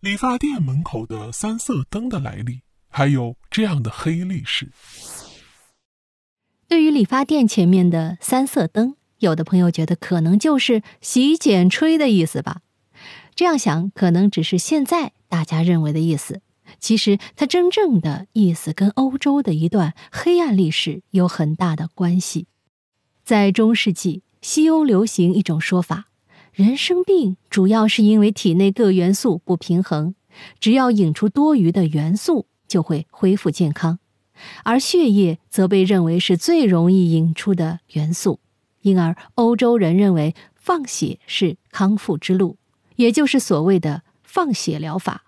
理发店门口的三色灯的来历，还有这样的黑历史。对于理发店前面的三色灯，有的朋友觉得可能就是洗剪吹的意思吧。这样想，可能只是现在大家认为的意思。其实，它真正的意思跟欧洲的一段黑暗历史有很大的关系。在中世纪，西欧流行一种说法。人生病主要是因为体内各元素不平衡，只要引出多余的元素，就会恢复健康。而血液则被认为是最容易引出的元素，因而欧洲人认为放血是康复之路，也就是所谓的放血疗法。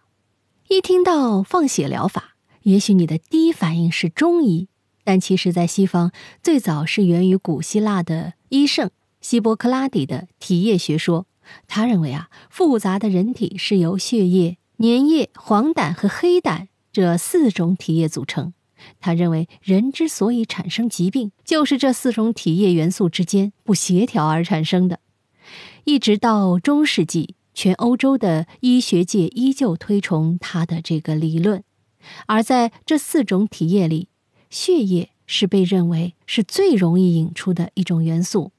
一听到放血疗法，也许你的第一反应是中医，但其实，在西方最早是源于古希腊的医圣。希波克拉底的体液学说，他认为啊，复杂的人体是由血液、粘液、黄疸和黑疸这四种体液组成。他认为，人之所以产生疾病，就是这四种体液元素之间不协调而产生的。一直到中世纪，全欧洲的医学界依旧推崇他的这个理论。而在这四种体液里，血液是被认为是最容易引出的一种元素。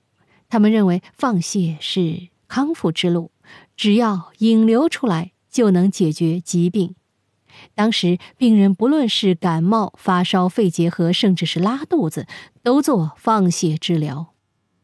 他们认为放血是康复之路，只要引流出来就能解决疾病。当时病人不论是感冒、发烧、肺结核，甚至是拉肚子，都做放血治疗。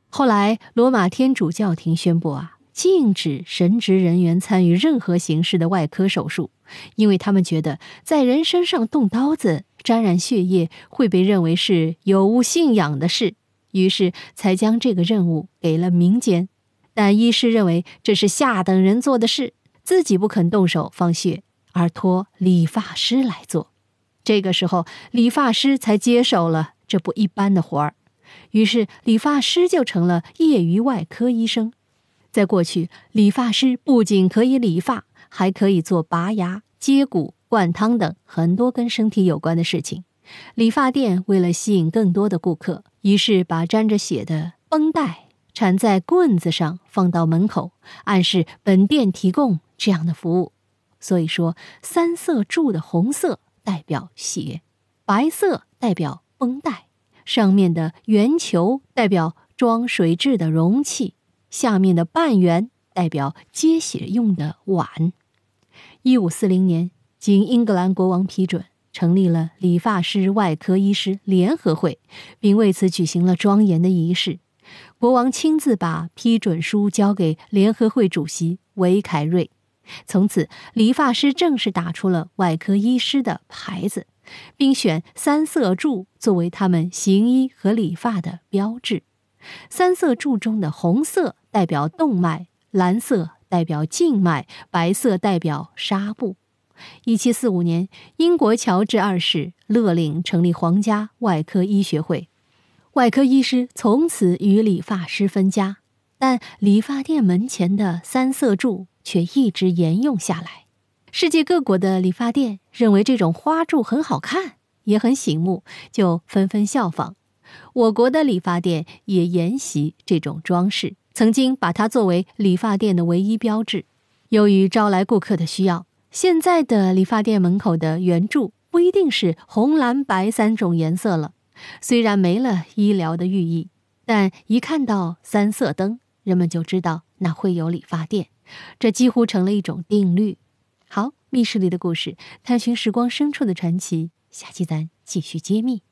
后来罗马天主教廷宣布啊，禁止神职人员参与任何形式的外科手术，因为他们觉得在人身上动刀子、沾染血液会被认为是有无信仰的事。于是才将这个任务给了民间，但医师认为这是下等人做的事，自己不肯动手放血，而托理发师来做。这个时候，理发师才接手了这不一般的活儿，于是理发师就成了业余外科医生。在过去，理发师不仅可以理发，还可以做拔牙、接骨、灌汤等很多跟身体有关的事情。理发店为了吸引更多的顾客。于是把沾着血的绷带缠在棍子上，放到门口，暗示本店提供这样的服务。所以说，三色柱的红色代表血，白色代表绷带，上面的圆球代表装水蛭的容器，下面的半圆代表接血用的碗。一五四零年，经英格兰国王批准。成立了理发师外科医师联合会，并为此举行了庄严的仪式。国王亲自把批准书交给联合会主席韦凯瑞，从此理发师正式打出了外科医师的牌子，并选三色柱作为他们行医和理发的标志。三色柱中的红色代表动脉，蓝色代表静脉，白色代表纱布。一七四五年，英国乔治二世勒令成立皇家外科医学会，外科医师从此与理发师分家。但理发店门前的三色柱却一直沿用下来。世界各国的理发店认为这种花柱很好看，也很醒目，就纷纷效仿。我国的理发店也沿袭这种装饰，曾经把它作为理发店的唯一标志。由于招来顾客的需要。现在的理发店门口的圆柱不一定是红、蓝、白三种颜色了，虽然没了医疗的寓意，但一看到三色灯，人们就知道那会有理发店，这几乎成了一种定律。好，密室里的故事，探寻时光深处的传奇，下期咱继续揭秘。